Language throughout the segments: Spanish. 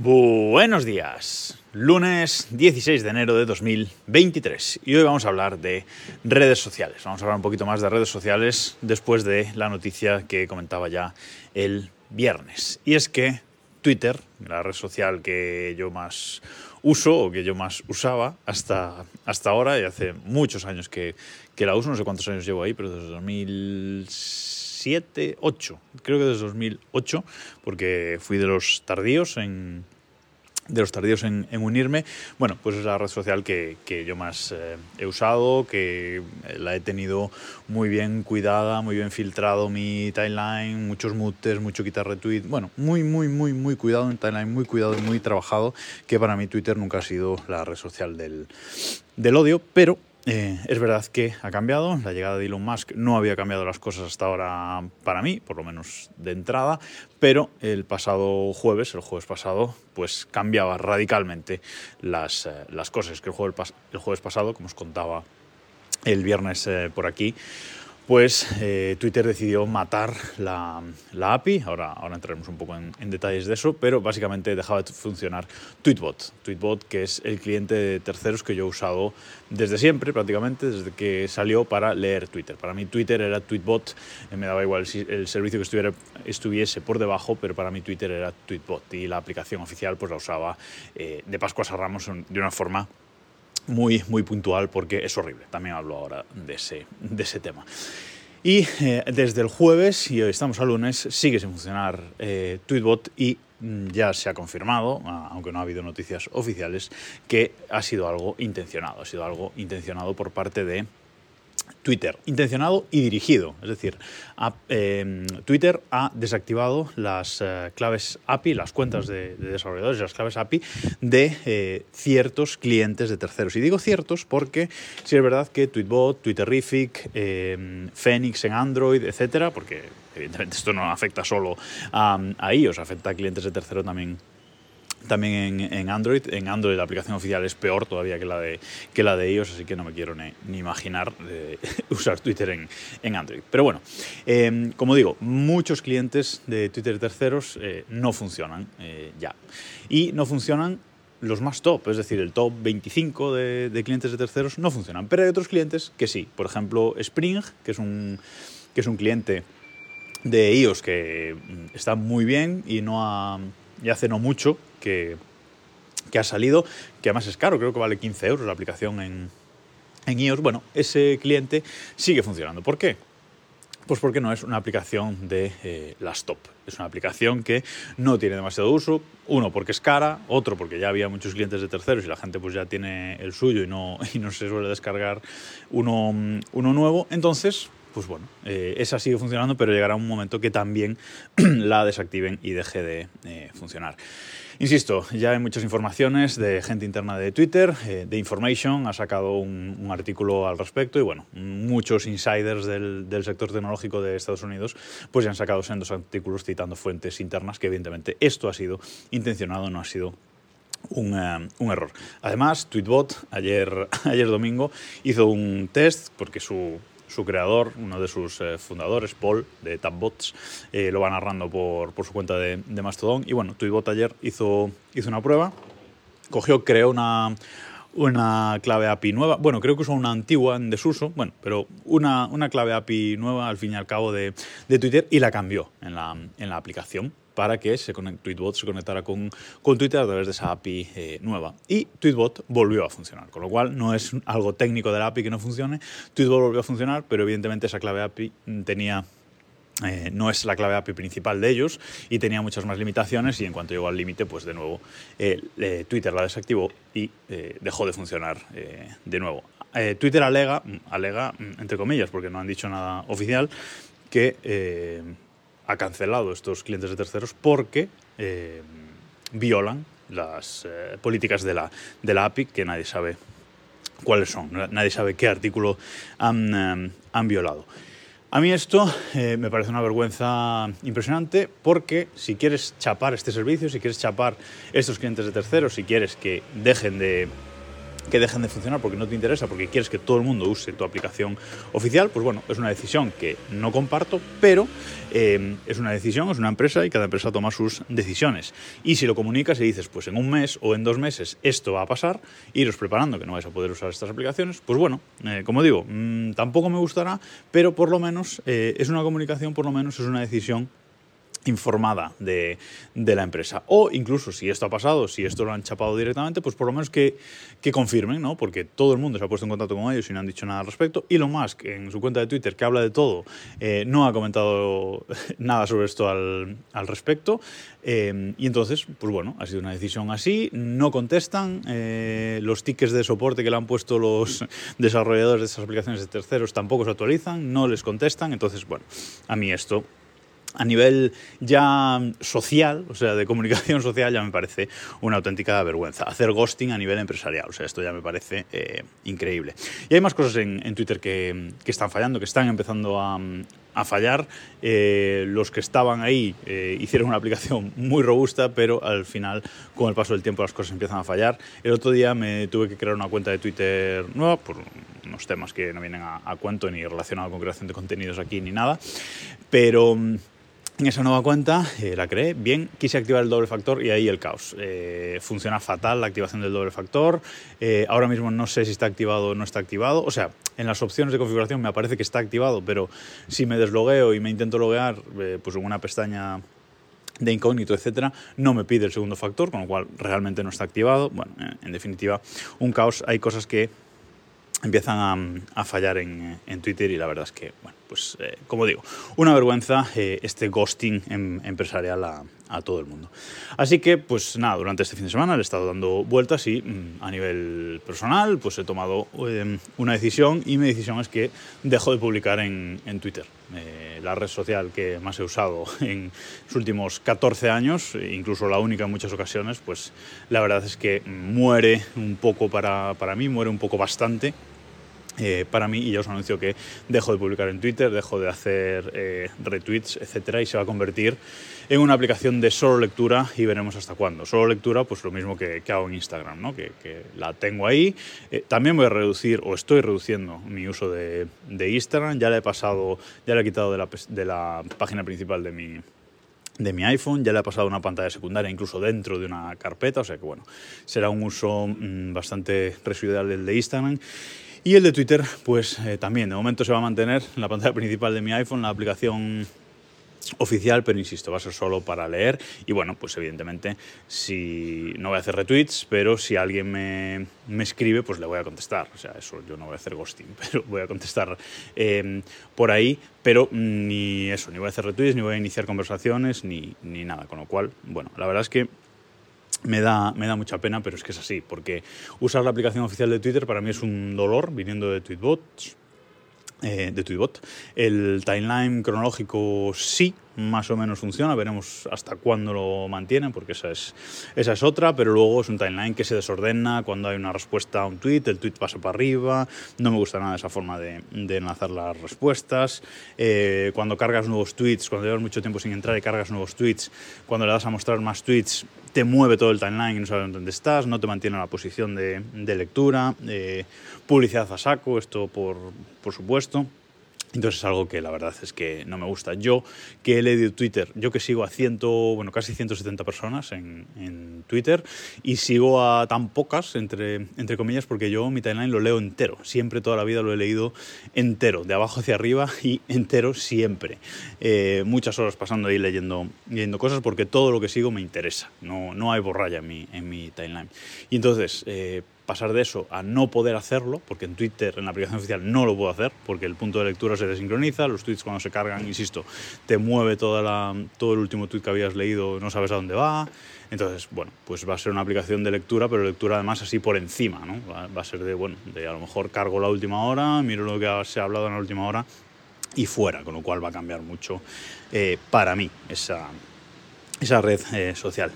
Buenos días, lunes 16 de enero de 2023 y hoy vamos a hablar de redes sociales. Vamos a hablar un poquito más de redes sociales después de la noticia que comentaba ya el viernes. Y es que Twitter, la red social que yo más uso o que yo más usaba hasta, hasta ahora, y hace muchos años que, que la uso, no sé cuántos años llevo ahí, pero desde 2007, 8, creo que desde 2008, porque fui de los tardíos en de los tardíos en, unirme, bueno, pues es la red social que, que yo más eh, he usado, que la he tenido muy bien cuidada, muy bien filtrado mi timeline, muchos mutes, mucho quitar retweet, bueno, muy, muy, muy, muy cuidado en timeline, muy cuidado y muy trabajado, que para mí Twitter nunca ha sido la red social del, del odio, pero eh, es verdad que ha cambiado, la llegada de Elon Musk no había cambiado las cosas hasta ahora para mí, por lo menos de entrada, pero el pasado jueves, el jueves pasado, pues cambiaba radicalmente las, eh, las cosas. Que el jueves, pasado, como os contaba el viernes eh, por aquí, pues eh, Twitter decidió matar la, API, ahora, ahora entraremos un poco en, detalles de eso, pero básicamente dejaba de funcionar Tweetbot. Tweetbot, que es el cliente de terceros que yo he usado desde siempre, prácticamente, desde que salió para leer Twitter. Para mí Twitter era Tweetbot, eh, me daba igual el, servicio que estuviera, estuviese por debajo, pero para mí Twitter era Tweetbot y la aplicación oficial pues la usaba eh, de Pascuas a Ramos de una forma muy, muy puntual porque es horrible. También hablo ahora de ese, de ese tema. Y eh, desde el jueves, y hoy estamos a lunes, sigue sin funcionar eh, Tweetbot y mm, ya se ha confirmado, aunque no ha habido noticias oficiales, que ha sido algo intencionado, ha sido algo intencionado por parte de Twitter, intencionado y dirigido. Es decir, em, Twitter ha desactivado las eh, claves API, las cuentas de, desarrolladores y las claves API de eh, ciertos clientes de terceros. Y digo ciertos porque sí es verdad que Tweetbot, Twitterific, Phoenix en Android, etcétera, porque evidentemente esto no afecta solo a, a iOS, afecta a clientes de tercero también también en, Android. En Android la aplicación oficial es peor todavía que la de, que la de iOS, así que no me quiero ni, imaginar usar Twitter en, en, Android. Pero bueno, em, como digo, muchos clientes de Twitter terceros eh, no funcionan eh, ya. Y no funcionan los más top, es decir, el top 25 de, de, clientes de terceros no funcionan. Pero hay otros clientes que sí. Por ejemplo, Spring, que es un, que es un cliente de iOS que mm, está muy bien y no ha y hace no mucho que, ha salido, que además es caro, creo que vale 15 euros la aplicación en, en iOS. Bueno, ese cliente sigue funcionando. ¿Por qué? Pues porque no es una aplicación de eh, las top. Es una aplicación que no tiene demasiado uso. Uno, porque es cara. Otro, porque ya había muchos clientes de terceros y la gente pues ya tiene el suyo y no, y no se suele descargar uno, uno nuevo. Entonces, pues bueno, eh, esa sigue funcionando, pero llegará un momento que también la desactiven y deje de eh, funcionar. Insisto, ya hay muchas informaciones de gente interna de Twitter, eh, de Information ha sacado un, artículo al respecto y bueno, muchos insiders del, sector tecnológico de Estados Unidos pues ya han sacado sendos artículos citando fuentes internas que evidentemente esto ha sido intencionado, no ha sido un, un, error. Además, Tweetbot ayer, ayer domingo hizo un test porque su su creador, uno de sus eh, fundadores, Paul, de Tabbots, eh, lo va narrando por, por su cuenta de, Mastodon. Y bueno, Tweetbot ayer hizo, hizo una prueba, cogió, creó una, una clave API nueva. Bueno, creo que usó una antigua en desuso, bueno, pero una, una clave API nueva al fin y al cabo de, de Twitter y la cambió en la, en la aplicación para que se Tweetbot se conectara con, con, Twitter a través de esa API eh, nueva. Y Tweetbot volvió a funcionar, con lo cual no es algo técnico de la API que no funcione. Tweetbot volvió a funcionar, pero evidentemente esa clave API tenía eh, no es la clave API principal de ellos y tenía muchas más limitaciones y en cuanto llegó al límite, pues de nuevo eh, Twitter la desactivó y dejó de funcionar de nuevo. Twitter alega, alega, entre comillas, porque no han dicho nada oficial, que ha cancelado estos clientes de terceros porque eh, violan las eh, políticas de la, de la API que nadie sabe cuáles son, nadie sabe qué artículo han, eh, han violado. A mí esto me parece una vergüenza impresionante porque si quieres chapar este servicio, si quieres chapar estos clientes de terceros, si quieres que dejen de que dejen de funcionar porque no te interesa, porque quieres que todo el mundo use tu aplicación oficial, pues bueno, es una decisión que no comparto, pero eh, es una decisión, es una empresa y cada empresa toma sus decisiones. Y si lo comunicas y dices, pues en un mes o en dos meses esto va a pasar, iros preparando que no vais a poder usar estas aplicaciones, pues bueno, eh, como digo, mmm, tampoco me gustará, pero por lo menos eh, es una comunicación, por lo menos es una decisión informada de, la empresa. O incluso si esto ha pasado, si esto lo han chapado directamente, pues por lo menos que, confirmen, ¿no? Porque todo el mundo se ha puesto en contacto con ellos y no han dicho nada al respecto. Elon Musk, en su cuenta de Twitter, que habla de todo, eh, no ha comentado nada sobre esto al, al respecto. Eh, y entonces, pues bueno, ha sido una decisión así. No contestan. Eh, los tickets de soporte que le han puesto los desarrolladores de esas aplicaciones de terceros tampoco se actualizan, no les contestan. Entonces, bueno, a mí esto a nivel ya social, o sea, de comunicación social, ya me parece una auténtica vergüenza. Hacer ghosting a nivel empresarial, o sea, esto ya me parece eh, increíble. Y hay más cosas en, Twitter que, que, están fallando, que están empezando a, a fallar. Eh, los que estaban ahí eh, hicieron una aplicación muy robusta, pero al final, con el paso del tiempo, las cosas empiezan a fallar. El otro día me tuve que crear una cuenta de Twitter nueva por unos temas que no vienen a, a cuento ni relacionado con creación de contenidos aquí ni nada, pero en esa nueva cuenta eh, la creé, bien, quise activar el doble factor y ahí el caos. Eh, funciona fatal la activación del doble factor. Eh, ahora mismo no sé si está activado o no está activado. O sea, en las opciones de configuración me aparece que está activado, pero si me deslogueo y me intento loguear, eh, pues en una pestaña de incógnito, etcétera, no me pide el segundo factor, con lo cual realmente no está activado. Bueno, en definitiva, un caos. Hay cosas que empiezan a, fallar en, en, Twitter y la verdad es que, bueno, pues eh, como digo, una vergüenza eh, este ghosting em, empresarial a, a, todo el mundo. Así que, pues nada, durante este fin de semana le he estado dando vueltas y mm, a nivel personal, pues he tomado eh, una decisión y mi decisión es que dejo de publicar en, en Twitter. Eh, la red social que más he usado en los últimos 14 años, incluso la única en muchas ocasiones, pues la verdad es que muere un poco para, para mí, muere un poco bastante eh, para mí y ya os anuncio que dejo de publicar en Twitter, dejo de hacer eh, retweets, etcétera, y se va a convertir en una aplicación de solo lectura y veremos hasta cuándo. Solo lectura, pues lo mismo que, que hago en Instagram, ¿no? que, que la tengo ahí. Eh, también voy a reducir, o estoy reduciendo mi uso de, de Instagram, ya le he pasado, ya le he quitado de la, de la página principal de mi, de mi iPhone, ya le ha pasado una pantalla secundaria incluso dentro de una carpeta, o sea que bueno, será un uso mmm, bastante residual del de Instagram. Y el de Twitter, pues eh, también, de momento se va a mantener en la pantalla principal de mi iPhone, la aplicación oficial, pero insisto, va a ser solo para leer. Y bueno, pues evidentemente, si no voy a hacer retweets, pero si alguien me, me escribe, pues le voy a contestar. O sea, eso yo no voy a hacer ghosting, pero voy a contestar eh, por ahí. Pero ni eso, ni voy a hacer retweets, ni voy a iniciar conversaciones, ni, ni nada. Con lo cual, bueno, la verdad es que me da, me da mucha pena, pero es que es así, porque usar la aplicación oficial de Twitter para mí es un dolor viniendo de Tweetbot. Eh, de Tweetbot. El timeline cronológico sí, más o menos funciona, veremos hasta cuándo lo mantienen, porque esa es, esa es otra, pero luego es un timeline que se desordena cuando hay una respuesta a un tweet, el tweet pasa para arriba, no me gusta nada esa forma de, de enlazar las respuestas, eh, cuando cargas nuevos tweets, cuando llevas mucho tiempo sin entrar y cargas nuevos tweets, cuando le das a mostrar más tweets, te mueve todo el timeline y no sabes dónde estás, no te mantiene la posición de, de lectura, eh, publicidad a saco, esto por, por supuesto. Entonces es algo que la verdad es que no me gusta. Yo que he leído Twitter, yo que sigo a ciento, bueno, casi 170 personas en, Twitter y sigo a tan pocas, entre, entre comillas, porque yo mi timeline lo leo entero. Siempre, toda la vida lo he leído entero, de abajo hacia arriba y entero siempre. Eh, muchas horas pasando ahí leyendo, leyendo cosas porque todo lo que sigo me interesa. No, no hay borralla en mi, en mi timeline. Y entonces... Eh, pasar de eso a no poder hacerlo, porque en Twitter, en la aplicación oficial, no lo puedo hacer, porque el punto de lectura se desincroniza, los tweets cuando se cargan, insisto, te mueve todo el último tweet que habías leído, no sabes a dónde va. Entonces, bueno, pues va a ser una aplicación de lectura, pero lectura además así por encima, ¿no? Va, va a ser de, bueno, de a lo mejor cargo la última hora, miro lo que se ha hablado en la última hora y fuera, con lo cual va a cambiar mucho eh, para mí esa, esa red eh, social.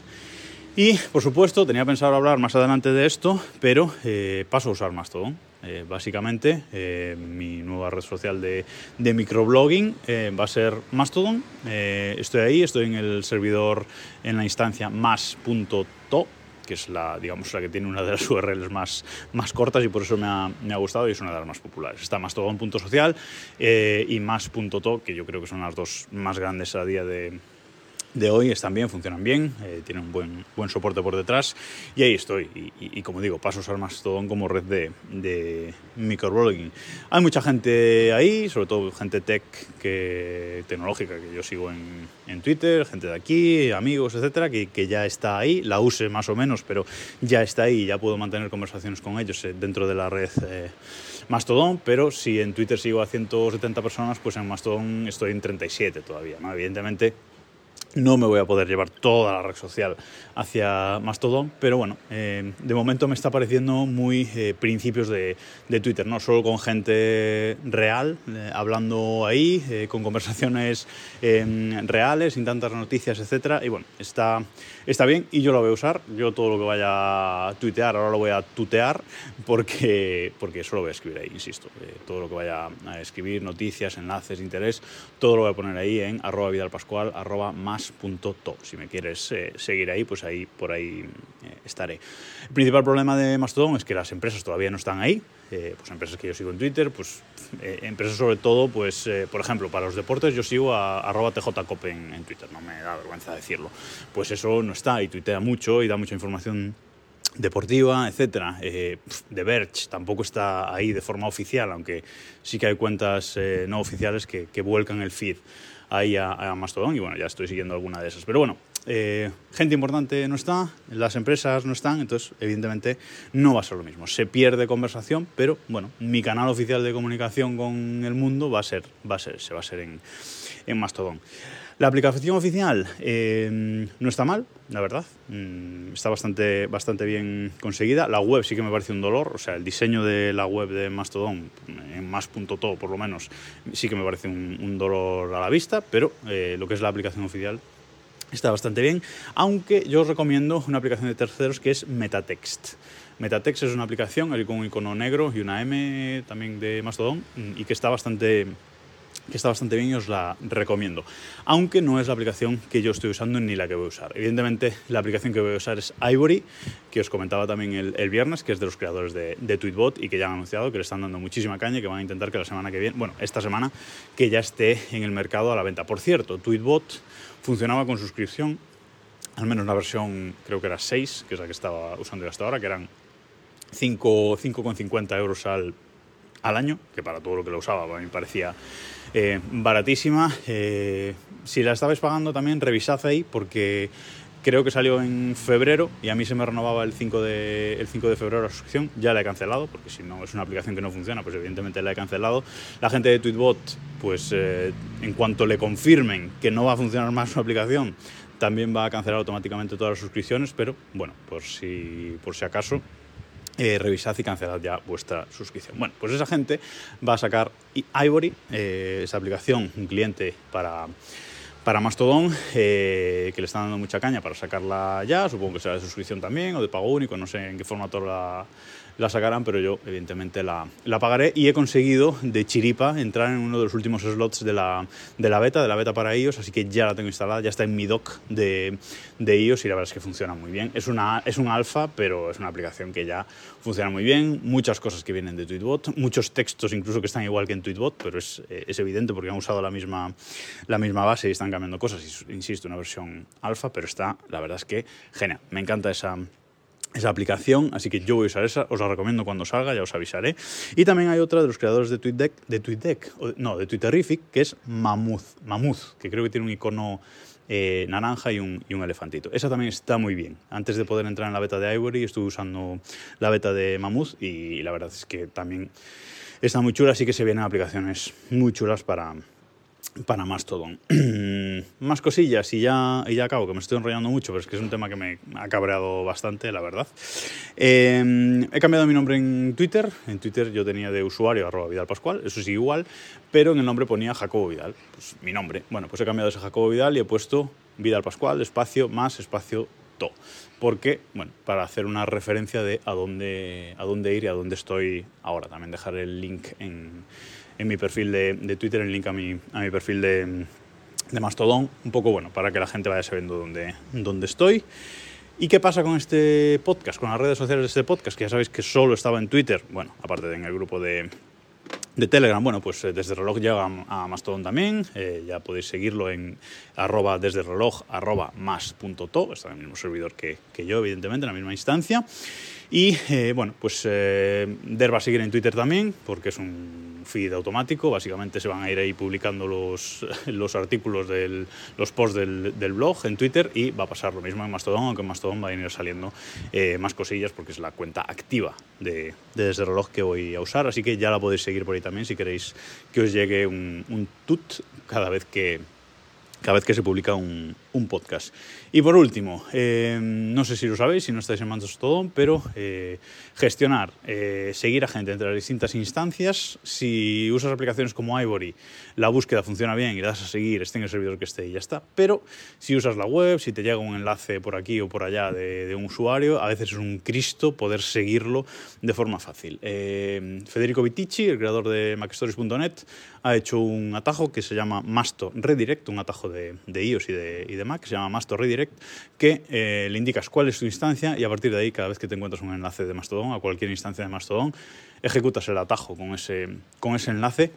Y, por supuesto, tenía pensado hablar más adelante de esto, pero eh, paso a usar Mastodon. Eh, básicamente, eh, mi nueva red social de, microblogging va a ser Mastodon. Estoy ahí, estoy en el servidor, en la instancia más.to, que es la, digamos, la que tiene una de las URLs más, más cortas y por eso me ha, me ha gustado y es una de las más populares. Está Mastodon.social eh, y más.to, que yo creo que son las dos más grandes a día de, de hoy están bien, funcionan bien, eh, tienen un buen, buen soporte por detrás y ahí estoy. Y, como digo, paso a usar Mastodon como red de, de microblogging. Hay mucha gente ahí, sobre todo gente tech que, tecnológica que yo sigo en, en Twitter, gente de aquí, amigos, etcétera, que, que, ya está ahí, la use más o menos, pero ya está ahí ya puedo mantener conversaciones con ellos eh, dentro de la red. Eh, Mastodon, pero si en Twitter sigo a 170 personas, pues en Mastodon estoy en 37 todavía. ¿no? Evidentemente, no me voy a poder llevar toda la red social hacia Mastodon, pero bueno, eh, de momento me está pareciendo muy eh, principios de, de, Twitter, ¿no? Solo con gente real, eh, hablando ahí, con conversaciones em, reales, sin tantas noticias, etcétera. Y bueno, está, está bien y yo lo voy a usar. Yo todo lo que vaya a tuitear, ahora lo voy a tutear porque, porque eso lo voy a escribir ahí, insisto. Todo lo que vaya a escribir, noticias, enlaces, interés, todo lo voy a poner ahí en arroba vidalpascual, arroba más.to. Si me quieres eh, seguir ahí, pues ahí por ahí eh, estaré. El principal problema de Mastodon es que las empresas todavía no están ahí. Eh, pues empresas que yo sigo en Twitter, pues empresas sobre todo, pues por ejemplo, para los deportes yo sigo a arroba tjcope en, en Twitter, no me da vergüenza decirlo. Pues eso no está y tuitea mucho y da mucha información deportiva, etcétera. Eh, The Verge tampoco está ahí de forma oficial, aunque sí que hay cuentas eh, no oficiales que, vuelcan el feed ahí a, a, Mastodon y bueno, ya estoy siguiendo alguna de esas. Pero bueno, eh, gente importante no está, las empresas no están, entonces evidentemente no va a ser lo mismo. Se pierde conversación, pero bueno, mi canal oficial de comunicación con el mundo va a ser, va a ser, se va a ser en, en Mastodon. La aplicación oficial eh, no está mal, la verdad. Mm, está bastante, bastante bien conseguida. La web sí que me parece un dolor. O sea, el diseño de la web de Mastodon, en más.to por lo menos, sí que me parece un, un dolor a la vista, pero eh, lo que es la aplicación oficial está bastante bien. Aunque yo os recomiendo una aplicación de terceros que es Metatext. Metatext es una aplicación con un icono negro y una M también de Mastodon y que está bastante que está bastante bien y os la recomiendo. Aunque no es la aplicación que yo estoy usando ni la que voy a usar. Evidentemente, la aplicación que voy a usar es Ivory, que os comentaba también el, viernes, que es de los creadores de, Tweetbot y que ya han anunciado que le están dando muchísima caña y que van a intentar que la semana que viene, bueno, esta semana, que ya esté en el mercado a la venta. Por cierto, Tweetbot funcionaba con suscripción, al menos la versión creo que era 6, que es la que estaba usando yo hasta ahora, que eran 5,50 euros al, al año, que para todo lo que lo usaba a mí parecía eh, baratísima. Eh, si la estabais pagando también, revisad ahí porque creo que salió en febrero y a mí se me renovaba el 5 de, el 5 de febrero la suscripción. Ya la he cancelado porque si no es una aplicación que no funciona, pues evidentemente la he cancelado. La gente de Tweetbot, pues eh, en cuanto le confirmen que no va a funcionar más su aplicación, también va a cancelar automáticamente todas las suscripciones, pero bueno, por si, por si acaso, eh, revisad y cancelad ya vuestra suscripción. Bueno, pues esa gente va a sacar Ivory, eh, esa aplicación, un cliente para, para Mastodon, eh, que le están dando mucha caña para sacarla ya, supongo que será de suscripción también o de pago único, no sé en qué formato la, la sacarán, pero yo evidentemente la, la, pagaré. Y he conseguido de chiripa entrar en uno de los últimos slots de la, de la beta, de la beta para iOS, así que ya la tengo instalada, ya está en mi dock de, de iOS y la verdad es que funciona muy bien. Es, una, es un alfa, pero es una aplicación que ya funciona muy bien, muchas cosas que vienen de Tweetbot, muchos textos incluso que están igual que en Tweetbot, pero es, es evidente porque han usado la misma, la misma base y están cambiando cosas, insisto, una versión alfa, pero está, la verdad es que genial, me encanta esa esa aplicación, así que yo voy a usar esa, os la recomiendo cuando salga, ya os avisaré. Y también hay otra de los creadores de TweetDeck, de TweetDeck, no, de Twitterific, que es Mammoth, Mammoth, que creo que tiene un icono eh, naranja y un, y un, elefantito. Esa también está muy bien. Antes de poder entrar en la beta de Ivory, estuve usando la beta de Mammoth y la verdad es que también está muy chula, así que se vienen aplicaciones muy chulas para, para Mastodon. Más cosillas y ya, y ya acabo, que me estoy enrollando mucho, pero es que es un tema que me ha cabreado bastante, la verdad. Eh, he cambiado mi nombre en Twitter. En Twitter yo tenía de usuario arroba Vidal Pascual, eso sí igual, pero en el nombre ponía Jacobo Vidal, pues mi nombre. Bueno, pues he cambiado ese Jacobo Vidal y he puesto Vidal Pascual, espacio, más, espacio, to. Porque, bueno, para hacer una referencia de a dónde, a dónde ir y a dónde estoy ahora. También dejar el link en en mi perfil de, de Twitter, el link a mi, a mi perfil de, de, Mastodon, un poco bueno, para que la gente vaya sabiendo dónde, dónde estoy. ¿Y qué pasa con este podcast, con las redes sociales de este podcast? Que ya sabéis que solo estaba en Twitter, bueno, aparte de en el grupo de, de Telegram, bueno, pues eh, desde reloj llega a Mastodon también, eh, ya podéis seguirlo en arroba desde reloj arroba más punto to, está en el mismo servidor que, que yo, evidentemente, en la misma instancia. Y eh, bueno, pues eh, Der va a seguir en Twitter también, porque es un feed automático. Básicamente se van a ir ahí publicando los, los artículos, del, los posts del, del, blog en Twitter y va a pasar lo mismo en Mastodon, aunque en Mastodon va a ir saliendo eh, más cosillas porque es la cuenta activa de, de, Desde Reloj que voy a usar. Así que ya la podéis seguir por ahí también si queréis que os llegue un, un tut cada vez que, cada vez que se publica un, un podcast. Y por último, eh, no sé si lo sabéis, si no estáis en Mastodon, pero eh, gestionar, eh, seguir a gente entre las distintas instancias. Si usas aplicaciones como Ivory, la búsqueda funciona bien y le das a seguir, esté en el servidor que esté y ya está. Pero si usas la web, si te llega un enlace por aquí o por allá de, un usuario, a veces es un Cristo poder seguirlo de forma fácil. Federico Vitici, el creador de MacStories.net, ha hecho un atajo que se llama Masto Redirect, un atajo de, iOS y de Mac, que se llama Masto Redirect que eh, le indicas cuál es tu instancia y a partir de ahí, cada vez que te encuentras un enlace de Mastodon a cualquier instancia de Mastodon, ejecutas el atajo con ese, con ese enlace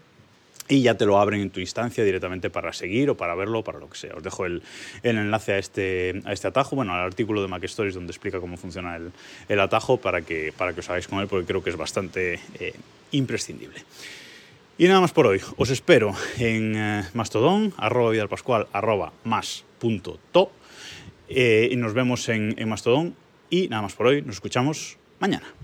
y ya te lo abren en tu instancia directamente para seguir o para verlo para lo que sea. Os dejo el, el, enlace a este, a este atajo, bueno, al artículo de Mac Stories donde explica cómo funciona el, el atajo para que, para que os hagáis con él porque creo que es bastante eh, imprescindible. Y nada más por hoy. Os espero en eh, Mastodon, arroba vidalpascual, arroba más punto to. Eh, y nos vemos en, en Mastodon. Y nada más por hoy. Nos escuchamos mañana.